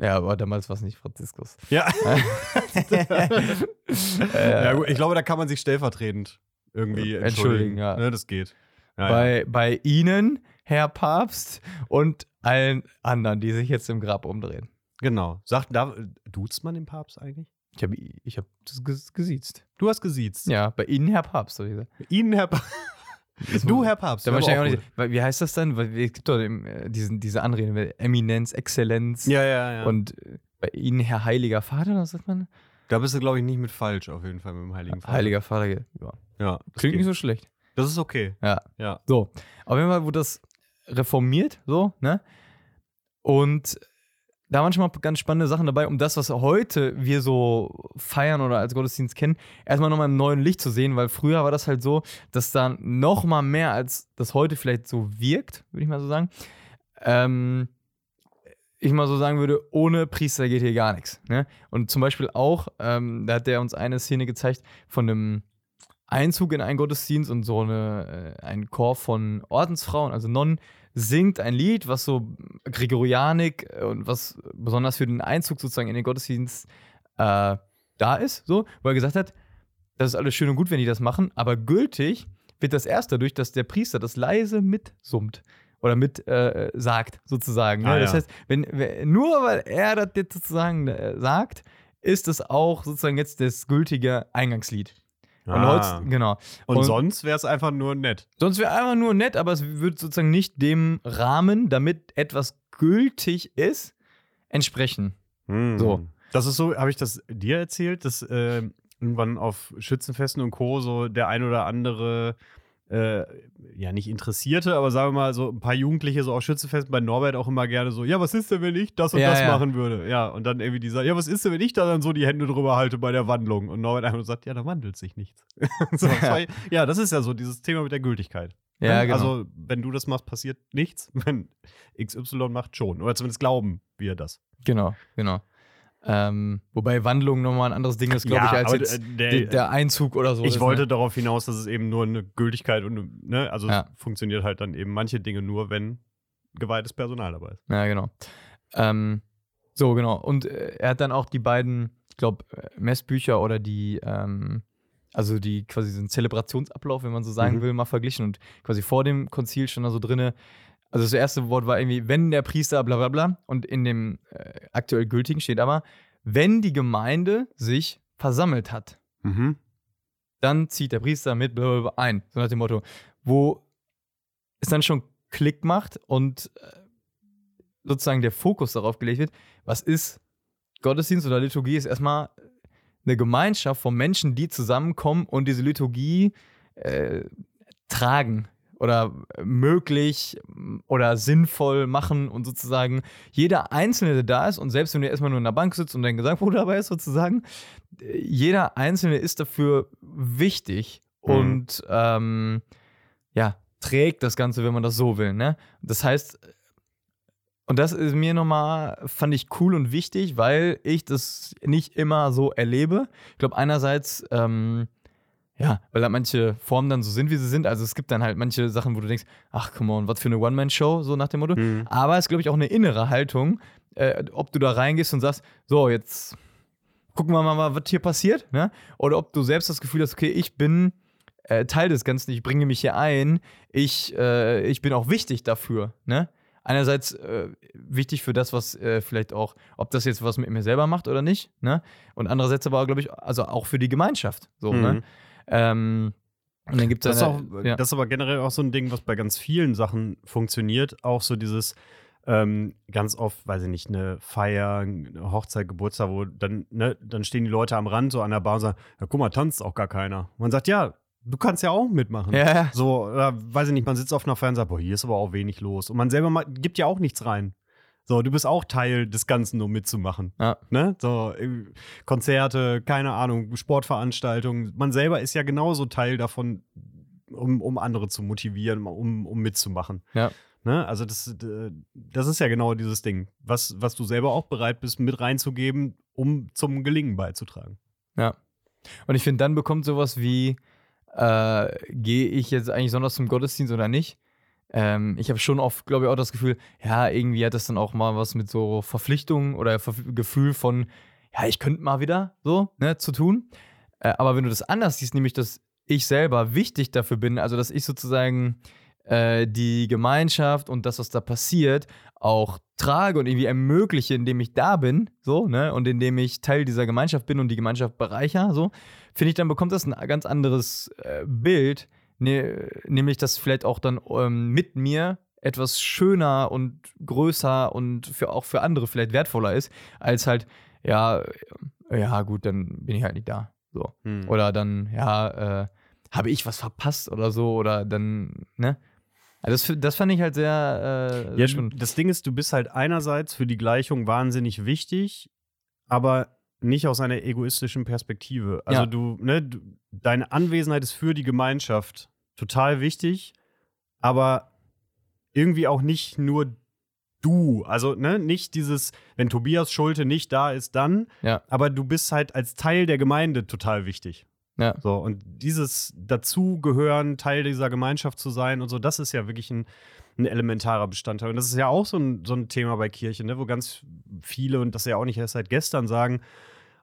Ja, aber damals war es nicht Franziskus. Ja. Äh, ja, gut, ich glaube, da kann man sich stellvertretend irgendwie entschuldigen. Entschuldigen, ja. Ne, das geht. Ja, ja. bei, bei Ihnen, Herr Papst, und allen anderen, die sich jetzt im Grab umdrehen. Genau. Sagt, da, duzt man den Papst eigentlich? Ich habe ich hab das ges- gesiezt. Du hast gesiezt. Ja, bei Ihnen, Herr Papst. hab ich gesagt. Ihnen, Herr Papst. Du, Herr Papst. Da wahrscheinlich auch nicht, wie heißt das dann? Weil es gibt doch äh, diesen, diese Anrede, Eminenz, Exzellenz. Ja, ja, ja. und äh, bei Ihnen, Herr Heiliger Vater, was sagt man? da bist du, glaube ich, nicht mit falsch, auf jeden Fall, mit dem Heiligen Vater. Heiliger Vater, ja. Ja. Klingt geht. nicht so schlecht. das ist okay. Ja. Ja. So, auf jeden Fall wurde das reformiert, so, ne? Und da waren schon mal ganz spannende Sachen dabei, um das, was heute wir so feiern oder als Gottesdienst kennen, erstmal nochmal im neuen Licht zu sehen, weil früher war das halt so, dass da nochmal mehr als das heute vielleicht so wirkt, würde ich mal so sagen, ähm, ich mal so sagen würde, ohne Priester geht hier gar nichts. Ne? Und zum Beispiel auch, ähm, da hat der uns eine Szene gezeigt von einem Einzug in einen Gottesdienst und so eine, äh, ein Chor von Ordensfrauen, also Nonnen, singt ein Lied, was so Gregorianik äh, und was besonders für den Einzug sozusagen in den Gottesdienst äh, da ist, so, wo er gesagt hat, das ist alles schön und gut, wenn die das machen, aber gültig wird das erst dadurch, dass der Priester das leise mitsummt oder mit äh, sagt, sozusagen. Ne? Ah, Das ja. heißt, wenn, wenn, nur weil er das jetzt sozusagen äh, sagt, ist es auch sozusagen jetzt das gültige Eingangslied. Und Ah. heute, genau. Und, Und- sonst wäre es einfach nur nett. Sonst wäre einfach nur nett, aber es wird sozusagen nicht dem Rahmen, damit etwas gültig ist, entsprechen. Hm. So. Das ist so, habe ich das dir erzählt, dass äh, irgendwann auf Schützenfesten und Co. so der ein oder andere, äh, ja nicht Interessierte, aber sagen wir mal so ein paar Jugendliche so auf Schützenfesten bei Norbert auch immer gerne so, ja, was ist denn, wenn ich das und Ja, das ja. machen würde? Ja, und dann irgendwie dieser, ja, was ist denn, wenn ich da dann so die Hände drüber halte bei der Wandlung? Und Norbert einfach nur sagt, ja, da wandelt sich nichts. so, das war, ja, das ist ja so dieses Thema mit der Gültigkeit. Ja, genau. Also, wenn du das machst, passiert nichts. Wenn XY macht schon. Oder zumindest glauben wir das. genau, genau. Ähm, wobei Wandlung nochmal ein anderes Ding ist, glaube Ja, ich, als aber, jetzt äh, der- der Einzug oder so. ich ist, wollte Ne? darauf hinaus, dass es eben nur eine Gültigkeit und ne, also Ja. funktioniert halt dann eben manche Dinge nur, wenn geweihtes Personal dabei ist. Ja, genau. Ähm, so, genau. Und äh, er hat dann auch die beiden, ich glaube, Messbücher oder die, ähm, also die quasi so einen Zelebrationsablauf, wenn man so sagen Mhm. will, mal verglichen. Und quasi vor dem Konzil stand da so drinne, also das erste Wort war irgendwie, wenn der Priester bla bla bla. Und in dem äh, aktuell gültigen steht aber, wenn die Gemeinde sich versammelt hat Mhm. dann zieht der Priester mit blablabla ein. So nach dem Motto, wo es dann schon Klick macht und äh, sozusagen der Fokus darauf gelegt wird, was ist Gottesdienst oder Liturgie, ist erstmal eine Gemeinschaft von Menschen, die zusammenkommen und diese Liturgie äh, tragen oder möglich oder sinnvoll machen und sozusagen jeder Einzelne, der da ist und selbst wenn du erstmal nur in der Bank sitzt und dein Gesangbuch dabei ist sozusagen, äh, jeder Einzelne ist dafür wichtig Mhm. und ähm, ja, trägt das Ganze, wenn man das so will. Ne? Das heißt, und das ist mir nochmal, fand ich cool und wichtig, weil ich das nicht immer so erlebe. Ich glaube, einerseits, ähm, ja, weil halt manche Formen dann so sind, wie sie sind. Also es gibt dann halt manche Sachen, wo du denkst, ach, come on, was für eine One-Man-Show, so nach dem Motto. Mhm. Aber es ist, glaube ich, auch eine innere Haltung, äh, ob du da reingehst und sagst, so, jetzt gucken wir mal, was hier passiert, ne? Oder ob du selbst das Gefühl hast, okay, ich bin äh, Teil des Ganzen, ich bringe mich hier ein, ich, äh, ich bin auch wichtig dafür, ne? Einerseits äh, wichtig für das, was äh, vielleicht auch, ob das jetzt was mit mir selber macht oder nicht, ne? Und andererseits aber, glaube ich, also auch für die Gemeinschaft, so, Mhm. ne? Ähm, und dann gibt es Das, ist auch, ja. das ist aber generell auch so ein Ding, was bei ganz vielen Sachen funktioniert. Auch so dieses ähm, ganz oft, weiß ich nicht, eine Feier, eine Hochzeit, Geburtstag, wo dann, ne, dann stehen die Leute am Rand so an der Bar und sagen, ja, guck mal, tanzt auch gar keiner. Man sagt, ja, du kannst ja auch mitmachen. Ja. So, oder, weiß ich nicht, man sitzt auf einer Feier und sagt, boah, hier ist aber auch wenig los. Und man selber gibt ja auch nichts rein. So, du bist auch Teil des Ganzen, um mitzumachen. Ja. Ne? So, Konzerte, keine Ahnung, Sportveranstaltungen. Man selber ist ja genauso Teil davon, um, um andere zu motivieren, um, um mitzumachen. Ja. Ne? Also, das, äh, das ist ja genau dieses Ding, was, was du selber auch bereit bist, mit reinzugeben, um zum Gelingen beizutragen. Ja. Und ich finde, dann bekommt sowas wie, äh, gehe ich jetzt eigentlich sonntags zum Gottesdienst oder nicht? Ähm, ich habe schon oft, glaube ich, auch das Gefühl, ja, irgendwie hat das dann auch mal was mit so Verpflichtungen oder Ver Gefühl von, ja, ich könnte mal wieder so, ne, zu tun. Äh, aber wenn du das anders siehst, nämlich, dass ich selber wichtig dafür bin, also dass ich sozusagen äh, die Gemeinschaft und das, was da passiert, auch trage und irgendwie ermögliche, indem ich da bin, so, ne, und indem ich Teil dieser Gemeinschaft bin und die Gemeinschaft bereicher, so, finde ich, dann bekommt das ein ganz anderes äh, Bild, ne, nämlich, dass vielleicht auch dann ähm, mit mir etwas schöner und größer und für, auch für andere vielleicht wertvoller ist, als halt, ja, äh, ja, gut, dann bin ich halt nicht da. So. Hm. Oder dann, ja, äh, habe ich was verpasst oder so, oder dann, ne? Also das, das fand ich halt sehr, äh, Ja, das Ding ist, du bist halt einerseits für die Gleichung wahnsinnig wichtig, aber nicht aus einer egoistischen Perspektive. Also Ja. du, ne, du, deine Anwesenheit ist für die Gemeinschaft total wichtig, aber irgendwie auch nicht nur du. Also, ne, nicht dieses, wenn Tobias Schulte nicht da ist, dann, Ja. aber du bist halt als Teil der Gemeinde total wichtig. Ja. So, und dieses Dazugehören, Teil dieser Gemeinschaft zu sein und so, das ist ja wirklich ein, ein elementarer Bestandteil. Und das ist ja auch so ein, so ein Thema bei Kirche, ne, wo ganz viele, und das ja auch nicht erst seit gestern, sagen,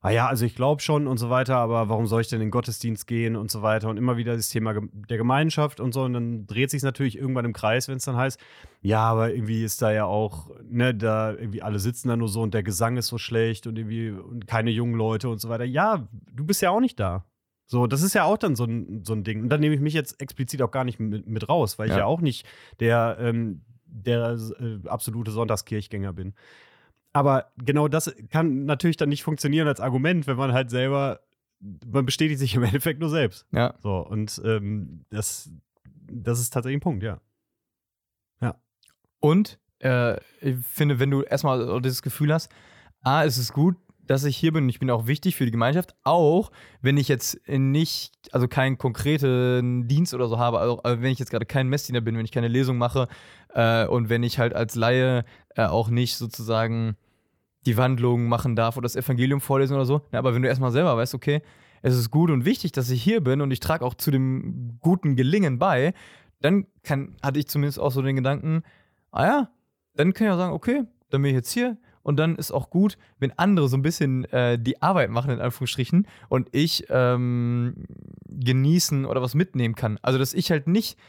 ah ja, also ich glaube schon und so weiter, aber warum soll ich denn in den Gottesdienst gehen und so weiter? Und immer wieder das Thema der Gemeinschaft und so. Und dann dreht sich natürlich irgendwann im Kreis, wenn es dann heißt, ja, aber irgendwie ist da ja auch, ne, da irgendwie alle sitzen da nur so und der Gesang ist so schlecht und irgendwie und keine jungen Leute und so weiter. Ja, du bist ja auch nicht da. So, das ist ja auch dann so ein, so ein Ding. Und dann nehme ich mich jetzt explizit auch gar nicht mit, mit raus, weil ich Ja. ja, auch nicht der, ähm, der äh, absolute Sonntagskirchgänger bin. Aber genau das kann natürlich dann nicht funktionieren als Argument, wenn man halt selber, man bestätigt sich im Endeffekt nur selbst. Ja. So, und ähm, das, das ist tatsächlich ein Punkt, ja. Und äh, ich finde, wenn du erstmal dieses Gefühl hast, A, ist es gut, dass ich hier bin und ich bin auch wichtig für die Gemeinschaft, auch wenn ich jetzt nicht, also keinen konkreten Dienst oder so habe, also wenn ich jetzt gerade kein Messdiener bin, wenn ich keine Lesung mache äh, und wenn ich halt als Laie äh, auch nicht sozusagen die Wandlung machen darf oder das Evangelium vorlesen oder so. Na, aber wenn du erstmal selber weißt, okay, es ist gut und wichtig, dass ich hier bin und ich trage auch zu dem guten Gelingen bei, dann kann, hatte ich zumindest auch so den Gedanken, ah ja, dann kann ich auch sagen, okay, dann bin ich jetzt hier und dann ist auch gut, wenn andere so ein bisschen äh, die Arbeit machen, in Anführungsstrichen, und ich ähm, genießen oder was mitnehmen kann. Also, dass ich halt nicht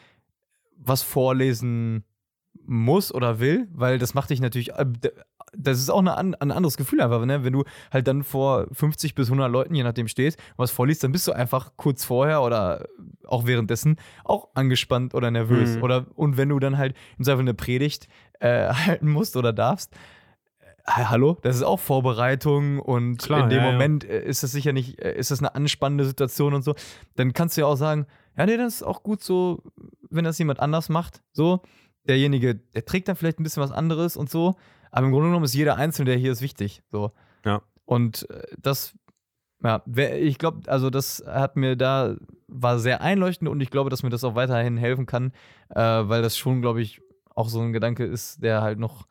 was vorlesen muss oder will, weil das macht dich natürlich, äh, das ist auch eine, ein anderes Gefühl einfach, ne? wenn du halt dann vor 50 bis 100 Leuten, je nachdem stehst, und was vorliest, dann bist du einfach kurz vorher oder auch währenddessen auch angespannt oder nervös. Mhm. Oder, und wenn du dann halt im Zweifel eine Predigt äh, halten musst oder darfst, äh, hallo, das ist auch Vorbereitung und Klar, in dem ja, ja. Moment äh, ist das sicher nicht, äh, ist das eine anspannende Situation und so. Dann kannst du ja auch sagen, ja, nee, das ist auch gut so, wenn das jemand anders macht. So, derjenige, der trägt dann vielleicht ein bisschen was anderes und so. Aber im Grunde genommen ist jeder Einzelne, der hier ist, wichtig. So. Ja. Und äh, das, ja, ich glaube, also das hat mir da, war sehr einleuchtend und ich glaube, dass mir das auch weiterhin helfen kann, äh, weil das schon, glaube ich, auch so ein Gedanke ist, der halt noch,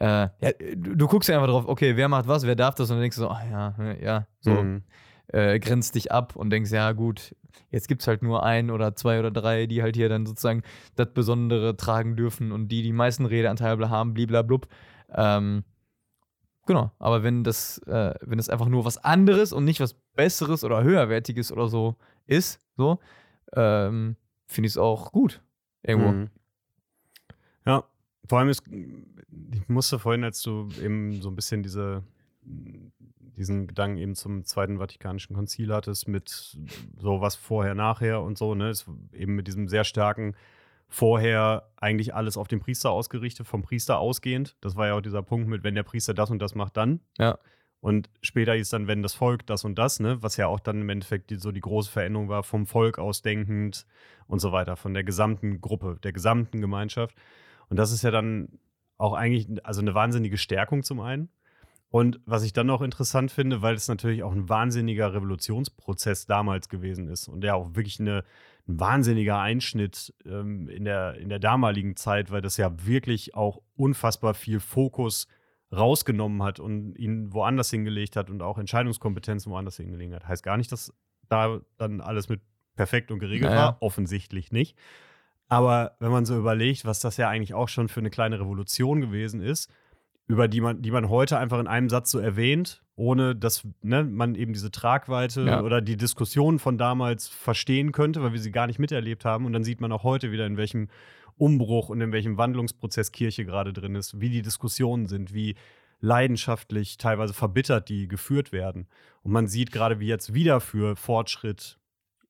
äh, ja, du, du guckst ja einfach drauf, okay, wer macht was, wer darf das und dann denkst du so, ah ja, ja, so, Mhm. äh, grenzt dich ab und denkst, ja gut, jetzt gibt es halt nur ein oder zwei oder drei, die halt hier dann sozusagen das Besondere tragen dürfen und die die meisten Redeanteile haben, bliblablub. Ähm, genau, aber wenn das, äh, wenn das einfach nur was anderes und nicht was Besseres oder Höherwertiges oder so ist, so, ähm, finde ich es auch gut. Irgendwo. Mhm. Ja, vor allem ist, ich musste vorhin, als du eben so ein bisschen diese, diesen Gedanken eben zum Zweiten Vatikanischen Konzil hattest, mit so was vorher, nachher und so, ne, ist eben mit diesem sehr starken vorher eigentlich alles auf den Priester ausgerichtet, vom Priester ausgehend. Das war ja auch dieser Punkt mit, wenn der Priester das und das macht, dann. Ja. Und später hieß dann, wenn das Volk das und das, ne, was ja auch dann im Endeffekt die, so die große Veränderung war, vom Volk aus denkend und so weiter, von der gesamten Gruppe, der gesamten Gemeinschaft. Und das ist ja dann auch eigentlich also eine wahnsinnige Stärkung zum einen. Und was ich dann noch interessant finde, weil es natürlich auch ein wahnsinniger Revolutionsprozess damals gewesen ist und der auch wirklich eine, ein wahnsinniger Einschnitt ähm, in, der, in der damaligen Zeit, weil das ja wirklich auch unfassbar viel Fokus rausgenommen hat und ihn woanders hingelegt hat und auch Entscheidungskompetenzen woanders hingelegt hat. Heißt gar nicht, dass da dann alles mit perfekt und geregelt Naja. war. Offensichtlich nicht. Aber wenn man so überlegt, was das ja eigentlich auch schon für eine kleine Revolution gewesen ist, über die man, die man heute einfach in einem Satz so erwähnt, ohne dass ne, man eben diese Tragweite Ja. oder die Diskussion von damals verstehen könnte, weil wir sie gar nicht miterlebt haben. Und dann sieht man auch heute wieder, in welchem Umbruch und in welchem Wandlungsprozess Kirche gerade drin ist, wie die Diskussionen sind, wie leidenschaftlich, teilweise verbittert die geführt werden. Und man sieht gerade, wie jetzt wieder für Fortschritt,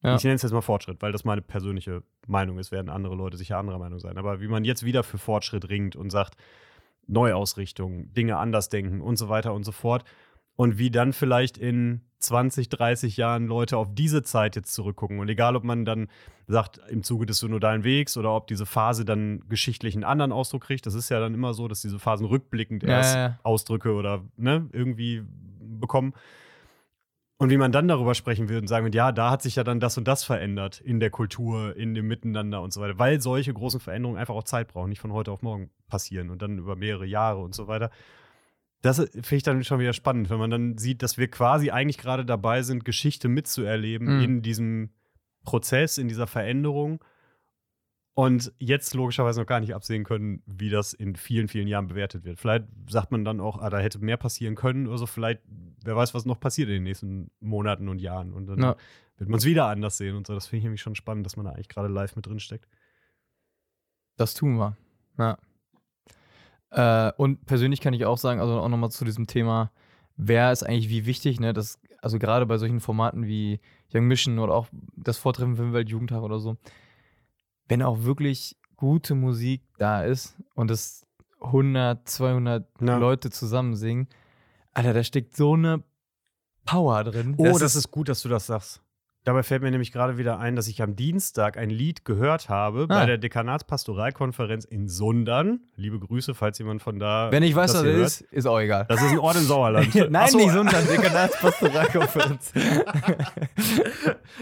Ja. ich nenne es jetzt mal Fortschritt, weil das meine persönliche Meinung ist, werden andere Leute sicher anderer Meinung sein, aber wie man jetzt wieder für Fortschritt ringt und sagt, Neuausrichtung, Dinge anders denken und so weiter und so fort. Und wie dann vielleicht in 20, 30 Jahren Leute auf diese Zeit jetzt zurückgucken. Und egal, ob man dann sagt, im Zuge des synodalen Wegs oder ob diese Phase dann geschichtlich einen anderen Ausdruck kriegt. Das ist ja dann immer so, dass diese Phasen rückblickend Ja, erst ja. Ausdrücke oder ne, irgendwie bekommen. Und wie man dann darüber sprechen wird und sagen wird, ja, da hat sich ja dann das und das verändert in der Kultur, in dem Miteinander und so weiter. Weil solche großen Veränderungen einfach auch Zeit brauchen, nicht von heute auf morgen passieren und dann über mehrere Jahre und so weiter. Das finde ich dann schon wieder spannend, wenn man dann sieht, dass wir quasi eigentlich gerade dabei sind, Geschichte mitzuerleben Mhm. in diesem Prozess, in dieser Veränderung. Und jetzt logischerweise noch gar nicht absehen können, wie das in vielen, vielen Jahren bewertet wird. Vielleicht sagt man dann auch, ah, da hätte mehr passieren können oder so. Vielleicht, wer weiß, was noch passiert in den nächsten Monaten und Jahren. Und dann Ja. wird man es wieder anders sehen und so. Das finde ich nämlich schon spannend, dass man da eigentlich gerade live mit drin steckt. Das tun wir. Ja. Äh, und persönlich kann ich auch sagen, also auch nochmal zu diesem Thema, wer ist eigentlich wie wichtig, ne? Das, also gerade bei solchen Formaten wie Young Mission oder auch das Vortreffen für den Weltjugendtag oder so, wenn auch wirklich gute Musik da ist und es 100, 200 Ja. Leute zusammen singen, Alter, da steckt so eine Power drin. Oh, das, ist gut, dass du das sagst. Dabei fällt mir nämlich gerade wieder ein, dass ich am Dienstag ein Lied gehört habe bei Ah. der Dekanatspastoralkonferenz in Sundern. Liebe Grüße, falls jemand von da. Wenn ich weiß, was das ist, ist auch egal. Das ist ein Ort im Sauerland. Nein, so, nicht Sundern, Dekanatspastoralkonferenz.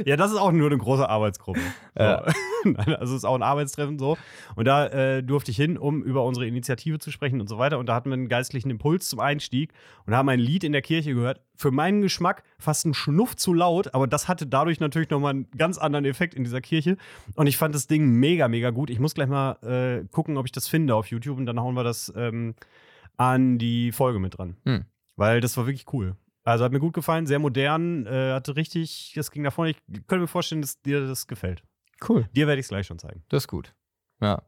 Ja, das ist auch nur eine große Arbeitsgruppe. So. Ja. Nein, also es ist auch ein Arbeitstreffen so. Und da äh, durfte ich hin, um über unsere Initiative zu sprechen und so weiter. Und da hatten wir einen geistlichen Impuls zum Einstieg und haben ein Lied in der Kirche gehört. Für meinen Geschmack fast ein Schnuff zu laut, aber das hatte dadurch natürlich nochmal einen ganz anderen Effekt in dieser Kirche. Und ich fand das Ding mega, mega gut. Ich muss gleich mal äh, gucken, ob ich das finde auf YouTube und dann hauen wir das ähm, an die Folge mit dran. Hm. Weil das war wirklich cool. Also hat mir gut gefallen, sehr modern, äh, hatte richtig, das ging nach vorne. Ich könnte mir vorstellen, dass dir das gefällt. Cool. Dir werde ich es gleich schon zeigen. Das ist gut. Ja.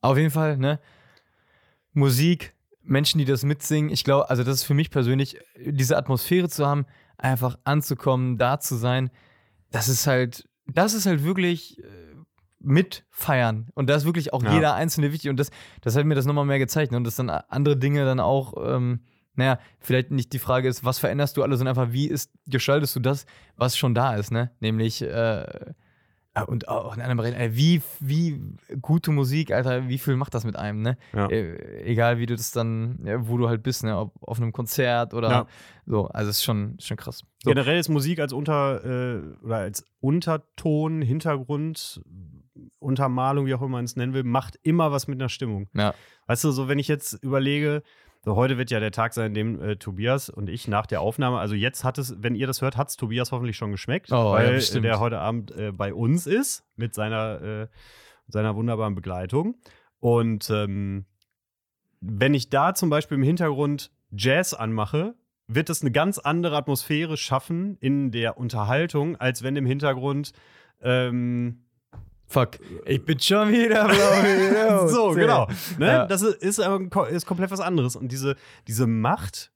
Auf jeden Fall, ne? Musik, Menschen, die das mitsingen. Ich glaube, also das ist für mich persönlich, diese Atmosphäre zu haben, einfach anzukommen, da zu sein, das ist halt, das ist halt wirklich äh, mitfeiern. Und da ist wirklich auch Ja. jeder Einzelne wichtig. Und das, das hat mir das nochmal mehr gezeigt. Ne? Und dass dann andere Dinge dann auch, ähm, naja, vielleicht nicht die Frage ist, was veränderst du alles, sondern einfach, wie ist, gestaltest du das, was schon da ist, ne? Nämlich, äh, Und auch in einem Reden, wie, wie gute Musik, Alter, wie viel macht das mit einem, ne? Ja. Äh, egal wie du das dann, wo du halt bist, ne? Ob auf einem Konzert oder Ja. so. Also es ist schon, schon krass. So. Generell ist Musik als Unter äh, oder als Unterton, Hintergrund, Untermalung, wie auch immer man es nennen will, macht immer was mit einer Stimmung. Ja. Weißt du, so wenn ich jetzt überlege, so heute wird ja der Tag sein, an dem äh, Tobias und ich nach der Aufnahme, also jetzt hat es, wenn ihr das hört, hat es Tobias hoffentlich schon geschmeckt, Oh, ja, weil bestimmt. der heute Abend äh, bei uns ist mit seiner, äh, seiner wunderbaren Begleitung. Und ähm, wenn ich da zum Beispiel im Hintergrund Jazz anmache, wird es eine ganz andere Atmosphäre schaffen in der Unterhaltung, als wenn im Hintergrund ähm, Fuck. Ich bin schon wieder blau. so, genau. Ne? Ja. Das ist, ist, aber ko- ist komplett was anderes. Und diese, diese Macht,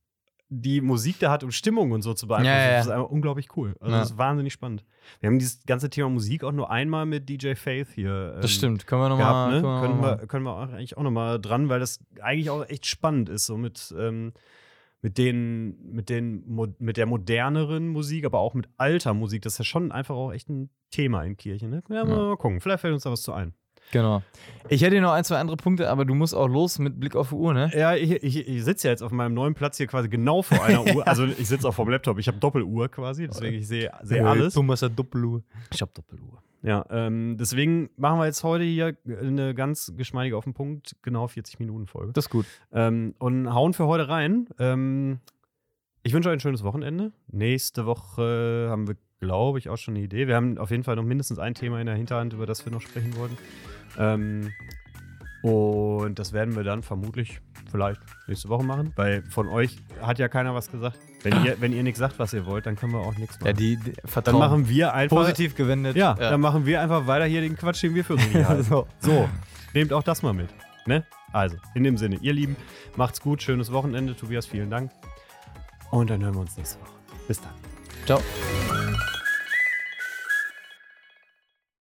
die Musik da hat, um Stimmung und so zu beeinflussen, Ja, ja, ist einfach unglaublich cool. Also das ist wahnsinnig spannend. Wir haben dieses ganze Thema Musik auch nur einmal mit DJ Faith hier. ähm, Das stimmt. Können wir nochmal. ne? Können wir, können wir auch eigentlich auch nochmal dran, weil das eigentlich auch echt spannend ist, so mit, ähm, mit den, mit den, mit der moderneren Musik, aber auch mit alter Musik. Das ist ja schon einfach auch echt ein Thema in Kirche, ne? Ja, mal gucken. Vielleicht fällt uns da was zu ein. Genau. Ich hätte hier noch ein, zwei andere Punkte, aber du musst auch los mit Blick auf die Uhr, ne? Ja, ich, ich, ich sitze ja jetzt auf meinem neuen Platz hier quasi genau vor einer Uhr. Also ich sitze auch vom Laptop. Ich habe Doppeluhr quasi, deswegen ich sehe sehe alles. Thomas hat Doppeluhr. Ich habe Doppeluhr. Ja, ähm, deswegen machen wir jetzt heute hier eine ganz geschmeidige auf den Punkt, genau 40 Minuten Folge. Das ist gut. Ähm, und hauen für heute rein. Ähm, ich wünsche euch ein schönes Wochenende. Nächste Woche haben wir, glaube ich, auch schon eine Idee. Wir haben auf jeden Fall noch mindestens ein Thema in der Hinterhand, über das wir noch sprechen wollten. Ähm, und das werden wir dann vermutlich vielleicht nächste Woche machen, weil von euch hat ja keiner was gesagt. Wenn ihr, wenn ihr nichts sagt, was ihr wollt, dann können wir auch nichts machen. Ja, die, die dann machen wir einfach. positiv gewendet. Ja, dann machen wir einfach weiter hier den Quatsch, den wir für richtig halten. so. So, nehmt auch das mal mit. Ne? Also, in dem Sinne, ihr Lieben, macht's gut, schönes Wochenende. Tobias, vielen Dank. Und dann hören wir uns nächste Woche. Bis dann. Ciao.